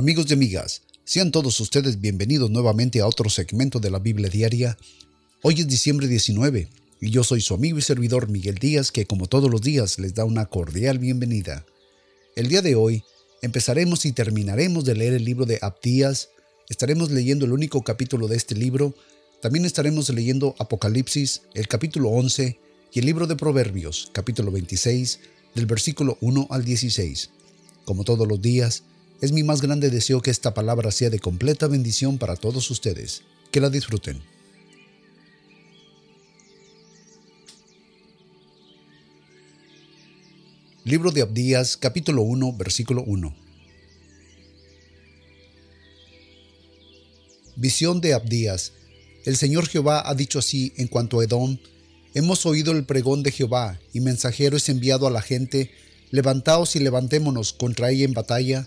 Amigos y amigas, sean todos ustedes bienvenidos nuevamente a otro segmento de la Biblia Diaria. Hoy es diciembre 19 y yo soy su amigo y servidor Miguel Díaz que como todos los días les da una cordial bienvenida. El día de hoy empezaremos y terminaremos de leer el libro de Abdías, estaremos leyendo el único capítulo de este libro, también estaremos leyendo Apocalipsis, el capítulo 11 y el libro de Proverbios, capítulo 26, del versículo 1 al 16. Como todos los días, es mi más grande deseo que esta palabra sea de completa bendición para todos ustedes. Que la disfruten. Libro de Abdías, capítulo 1, versículo 1. Visión de Abdías. El Señor Jehová ha dicho así en cuanto a Edom, Hemos oído el pregón de Jehová, y mensajero es enviado a la gente, levantaos y levantémonos contra ella en batalla.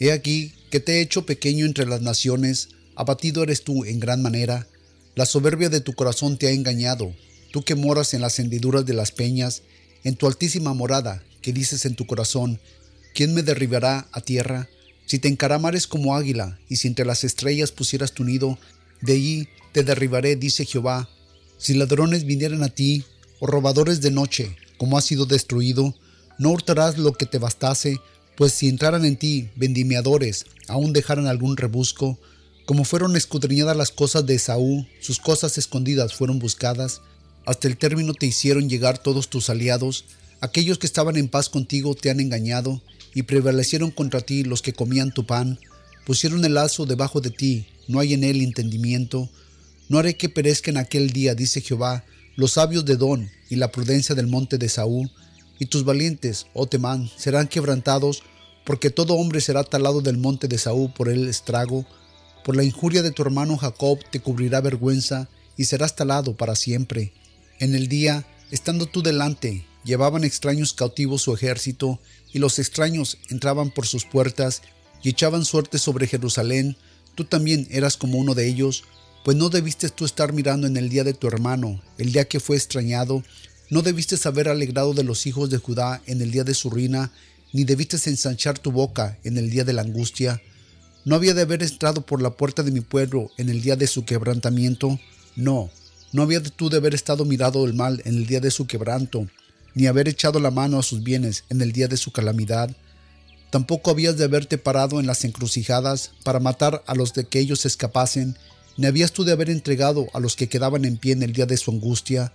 He aquí que te he hecho pequeño entre las naciones, abatido eres tú en gran manera. La soberbia de tu corazón te ha engañado, tú que moras en las hendiduras de las peñas, en tu altísima morada, que dices en tu corazón, ¿quién me derribará a tierra? Si te encaramares como águila, y si entre las estrellas pusieras tu nido, de allí te derribaré, dice Jehová, si ladrones vinieran a ti, o robadores de noche, como has sido destruido, no hurtarás lo que te bastase, pues si entraran en ti vendimiadores, aún dejaran algún rebusco, como fueron escudriñadas las cosas de Esaú, sus cosas escondidas fueron buscadas, hasta el término te hicieron llegar todos tus aliados, aquellos que estaban en paz contigo te han engañado, y prevalecieron contra ti los que comían tu pan, pusieron el lazo debajo de ti, no hay en él entendimiento, no haré que perezca en aquel día, dice Jehová, los sabios de Don y la prudencia del monte de Saúl, y tus valientes, oh Temán, serán quebrantados, porque todo hombre será talado del monte de Saúl por el estrago. Por la injuria de tu hermano Jacob te cubrirá vergüenza, y serás talado para siempre. En el día, estando tú delante, llevaban extraños cautivos su ejército, y los extraños entraban por sus puertas, y echaban suerte sobre Jerusalén. Tú también eras como uno de ellos, pues no debiste tú estar mirando en el día de tu hermano, el día que fue extrañado, no debiste haber alegrado de los hijos de Judá en el día de su ruina, ni debiste ensanchar tu boca en el día de la angustia. No había de haber entrado por la puerta de mi pueblo en el día de su quebrantamiento. No, no había de tú de haber estado mirado el mal en el día de su quebranto, ni haber echado la mano a sus bienes en el día de su calamidad. Tampoco habías de haberte parado en las encrucijadas para matar a los de que ellos escapasen, ni habías tú de haber entregado a los que quedaban en pie en el día de su angustia,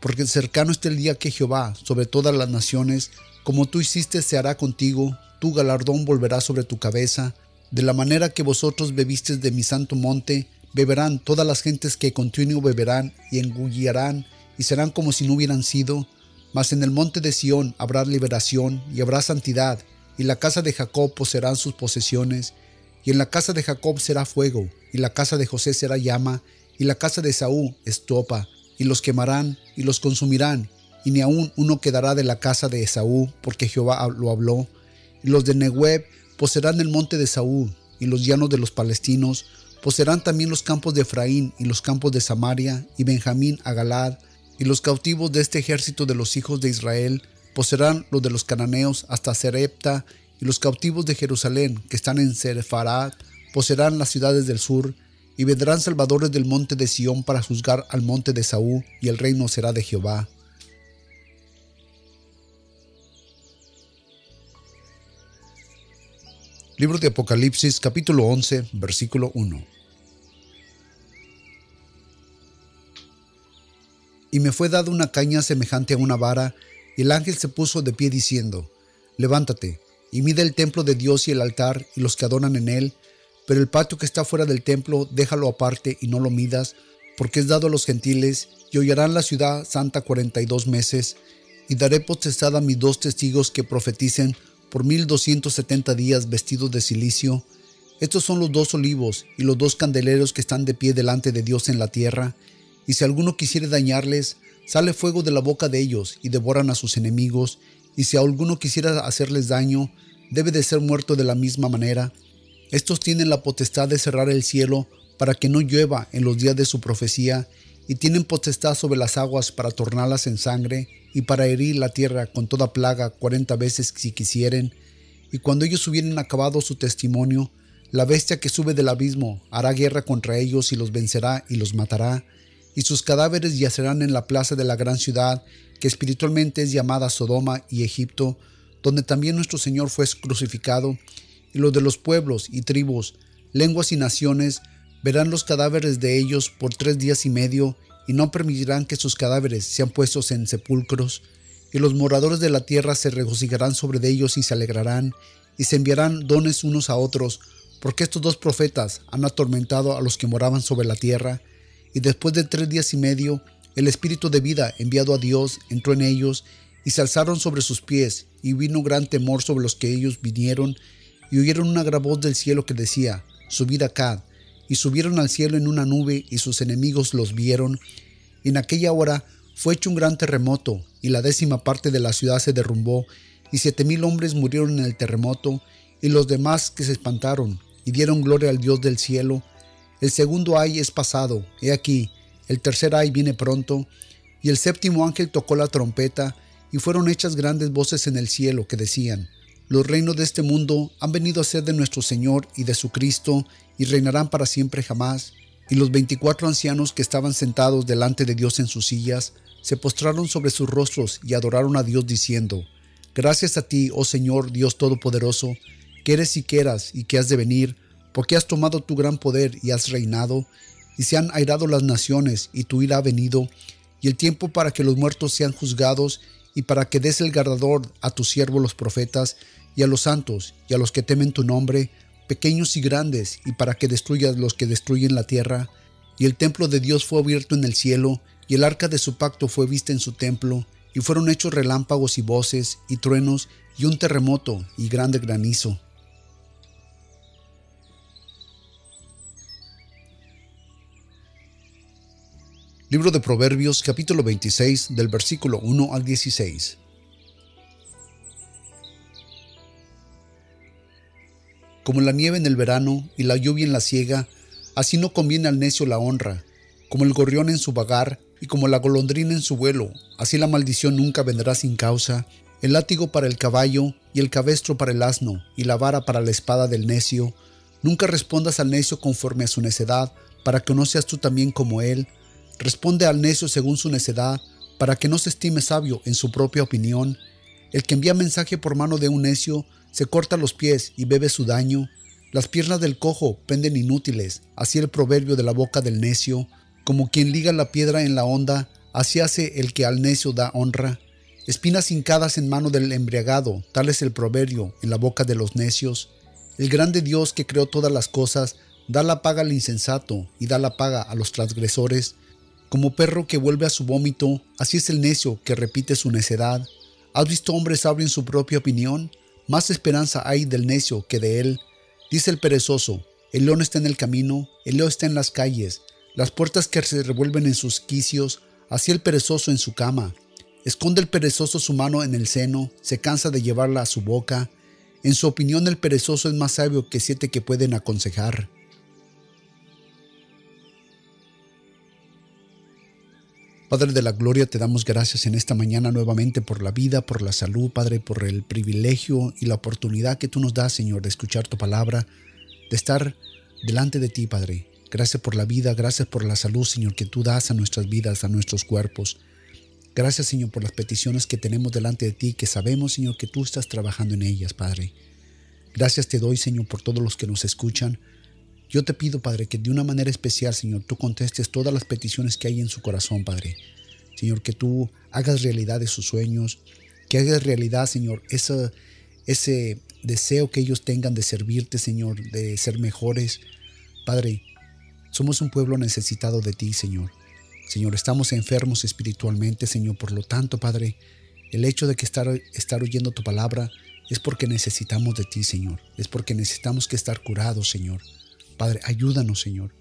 porque cercano está el día que Jehová, sobre todas las naciones, como tú hiciste, se hará contigo, tu galardón volverá sobre tu cabeza, de la manera que vosotros bebisteis de mi santo monte, beberán todas las gentes que continuo beberán y engullirán, y serán como si no hubieran sido, mas en el monte de Sión habrá liberación y habrá santidad, y la casa de Jacob poseerán sus posesiones, y en la casa de Jacob será fuego, y la casa de José será llama, y la casa de Saúl estopa, y los quemarán y los consumirán, y ni aun uno quedará de la casa de Esaú, porque Jehová lo habló. Y los de Nehueb poseerán el monte de Saúl, y los llanos de los palestinos, poseerán también los campos de Efraín y los campos de Samaria, y Benjamín a Galad, y los cautivos de este ejército de los hijos de Israel, poseerán los de los cananeos hasta Serepta, y los cautivos de Jerusalén que están en Serfarat poseerán las ciudades del sur, y vendrán salvadores del monte de Sión para juzgar al monte de Saúl, y el reino será de Jehová. Libro de Apocalipsis capítulo 11 versículo 1 Y me fue dada una caña semejante a una vara, y el ángel se puso de pie diciendo, Levántate, y mide el templo de Dios y el altar y los que adoran en él, pero el patio que está fuera del templo déjalo aparte y no lo midas, porque es dado a los gentiles, y hollarán la ciudad santa cuarenta y dos meses, y daré potestad a mis dos testigos que profeticen por mil doscientos setenta días vestidos de silicio. Estos son los dos olivos y los dos candeleros que están de pie delante de Dios en la tierra, y si alguno quisiere dañarles, sale fuego de la boca de ellos y devoran a sus enemigos, y si alguno quisiera hacerles daño, debe de ser muerto de la misma manera. Estos tienen la potestad de cerrar el cielo para que no llueva en los días de su profecía, y tienen potestad sobre las aguas para tornarlas en sangre, y para herir la tierra con toda plaga cuarenta veces si quisieren. Y cuando ellos hubieren acabado su testimonio, La bestia que sube del abismo hará guerra contra ellos y los vencerá y los matará, y sus cadáveres yacerán en la plaza de la gran ciudad, que espiritualmente es llamada Sodoma y Egipto, donde también nuestro Señor fue crucificado, y los de los pueblos y tribus, lenguas y naciones verán los cadáveres de ellos por tres días y medio, y no permitirán que sus cadáveres sean puestos en sepulcros, y los moradores de la tierra se regocijarán sobre ellos y se alegrarán, y se enviarán dones unos a otros, porque estos dos profetas han atormentado a los que moraban sobre la tierra, y después de tres días y medio, el Espíritu de vida enviado a Dios entró en ellos, y se alzaron sobre sus pies, y vino gran temor sobre los que ellos vinieron, y oyeron una gran voz del cielo que decía, Subid acá, y subieron al cielo en una nube, y sus enemigos los vieron, en aquella hora fue hecho un gran terremoto, y la décima parte de la ciudad se derrumbó, y siete mil hombres murieron en el terremoto, y los demás que se espantaron, y dieron gloria al Dios del cielo. El segundo ay es pasado, he aquí, el tercer ay viene pronto, y el séptimo ángel tocó la trompeta, y fueron hechas grandes voces en el cielo que decían, Los reinos de este mundo han venido a ser de nuestro Señor y de su Cristo, y reinarán para siempre jamás. Y los veinticuatro ancianos que estaban sentados delante de Dios en sus sillas, se postraron sobre sus rostros y adoraron a Dios diciendo, Gracias a ti, oh Señor Dios Todopoderoso, que eres y que eras y que has de venir, porque has tomado tu gran poder y has reinado, y se han airado las naciones, y tu ira ha venido, y el tiempo para que los muertos sean juzgados, y para que des el guardador a tus siervos los profetas, y a los santos, y a los que temen tu nombre, pequeños y grandes, y para que destruyas los que destruyen la tierra. Y el templo de Dios fue abierto en el cielo, y el arca de su pacto fue vista en su templo, y fueron hechos relámpagos y voces, y truenos, y un terremoto, y grande granizo. Libro de Proverbios capítulo 26 del versículo 1 al 16. Como la nieve en el verano y la lluvia en la siega, así no conviene al necio la honra, como el gorrión en su vagar y como la golondrina en su vuelo, así la maldición nunca vendrá sin causa, el látigo para el caballo y el cabestro para el asno y la vara para la espada del necio. Nunca respondas al necio conforme a su necedad, para que no seas tú también como él. Responde al necio según su necedad, para que no se estime sabio en su propia opinión. El que envía mensaje por mano de un necio se corta los pies y bebe su daño. Las piernas del cojo penden inútiles, así el proverbio de la boca del necio. Como quien liga la piedra en la onda, así hace el que al necio da honra. Espinas hincadas en mano del embriagado, tal es el proverbio en la boca de los necios. El grande Dios que creó todas las cosas, da la paga al insensato y da la paga a los transgresores. Como perro que vuelve a su vómito, así es el necio que repite su necedad. ¿Has visto hombre sabio en su propia opinión? Más esperanza hay del necio que de él. Dice el perezoso, el león está en el camino, el león está en las calles, las puertas que se revuelven en sus quicios, así el perezoso en su cama. Esconde el perezoso su mano en el seno, se cansa de llevarla a su boca. En su opinión el perezoso es más sabio que siete que pueden aconsejar. Padre de la Gloria, te damos gracias en esta mañana nuevamente por la vida, por la salud, Padre, por el privilegio y la oportunidad que tú nos das, Señor, de escuchar tu palabra, de estar delante de ti, Padre. Gracias por la vida, gracias por la salud, Señor, que tú das a nuestras vidas, a nuestros cuerpos. Gracias, Señor, por las peticiones que tenemos delante de ti, que sabemos, Señor, que tú estás trabajando en ellas, Padre. Gracias te doy, Señor, por todos los que nos escuchan. Yo te pido, Padre, que de una manera especial, Señor, tú contestes todas las peticiones que hay en su corazón, Padre. Señor, que tú hagas realidad de sus sueños, que hagas realidad, Señor, ese, ese deseo que ellos tengan de servirte, Señor, de ser mejores. Padre, somos un pueblo necesitado de ti, Señor. Señor, estamos enfermos espiritualmente, Señor. Por lo tanto, Padre, el hecho de que estar, estar oyendo tu palabra es porque necesitamos de ti, Señor. Es porque necesitamos que estar curados, Señor. Padre, ayúdanos, Señor.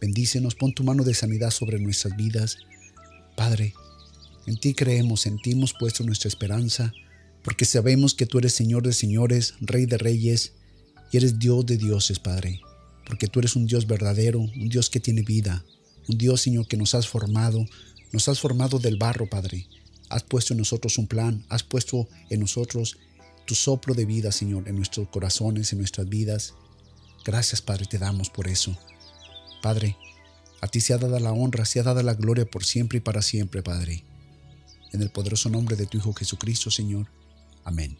Bendícenos, pon tu mano de sanidad sobre nuestras vidas. Padre, en ti creemos, en ti hemos puesto nuestra esperanza, porque sabemos que tú eres Señor de señores, Rey de reyes, y eres Dios de dioses, Padre porque tú eres un Dios verdadero, un Dios que tiene vida, un Dios, Señor, que nos has formado, nos has formado del barro, Padre. Has puesto en nosotros un plan, has puesto en nosotros tu soplo de vida, Señor, en nuestros corazones, en nuestras vidas. Gracias, Padre, te damos por eso. Padre, a ti se ha dado la honra, se ha dado la gloria por siempre y para siempre, Padre. En el poderoso nombre de tu Hijo Jesucristo, Señor. Amén.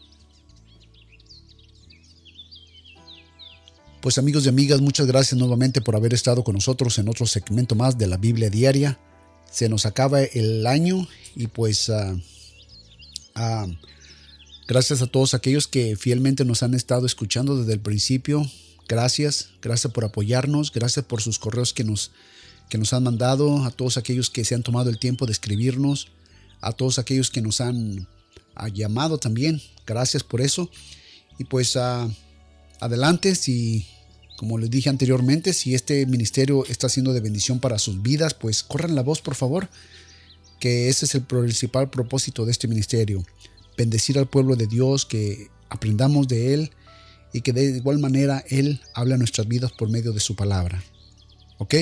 Pues amigos y amigas, muchas gracias nuevamente por haber estado con nosotros en otro segmento más de la Biblia Diaria. Se nos acaba el año y pues ah, ah, gracias a todos aquellos que fielmente nos han estado escuchando desde el principio. Gracias, gracias por apoyarnos, gracias por sus correos que nos, que nos han mandado, a todos aquellos que se han tomado el tiempo de escribirnos, a todos aquellos que nos han ah, llamado también. Gracias por eso. Y pues adelante si, como les dije anteriormente, si este ministerio está siendo de bendición para sus vidas, pues corran la voz, por favor, que ese es el principal propósito de este ministerio, bendecir al pueblo de Dios, que aprendamos de Él y que de igual manera Él habla nuestras vidas por medio de su palabra. ¿Ok?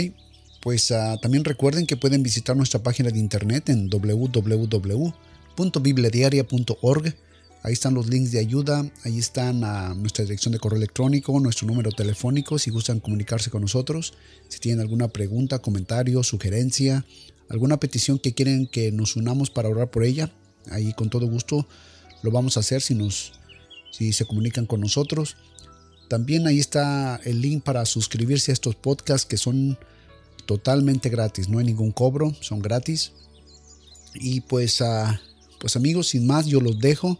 Pues ah, también recuerden que pueden visitar nuestra página de internet en www.bibliadiaria.org Ahí están los links de ayuda, ahí están ah, nuestra dirección de correo electrónico, nuestro número telefónico si gustan comunicarse con nosotros, si tienen alguna pregunta, comentario, sugerencia, alguna petición que quieren que nos unamos para orar por ella, ahí con todo gusto lo vamos a hacer si nos si se comunican con nosotros. También ahí está el link para suscribirse a estos podcasts que son totalmente gratis, no hay ningún cobro, son gratis. Y pues, uh, pues amigos, sin más, yo los dejo.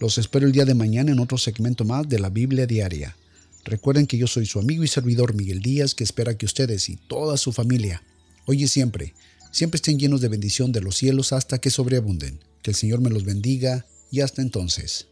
Los espero el día de mañana en otro segmento más de la Biblia Diaria. Recuerden que yo soy su amigo y servidor Miguel Díaz, que espera que ustedes y toda su familia, hoy y siempre, siempre estén llenos de bendición de los cielos hasta que sobreabunden. Que el Señor me los bendiga y hasta entonces.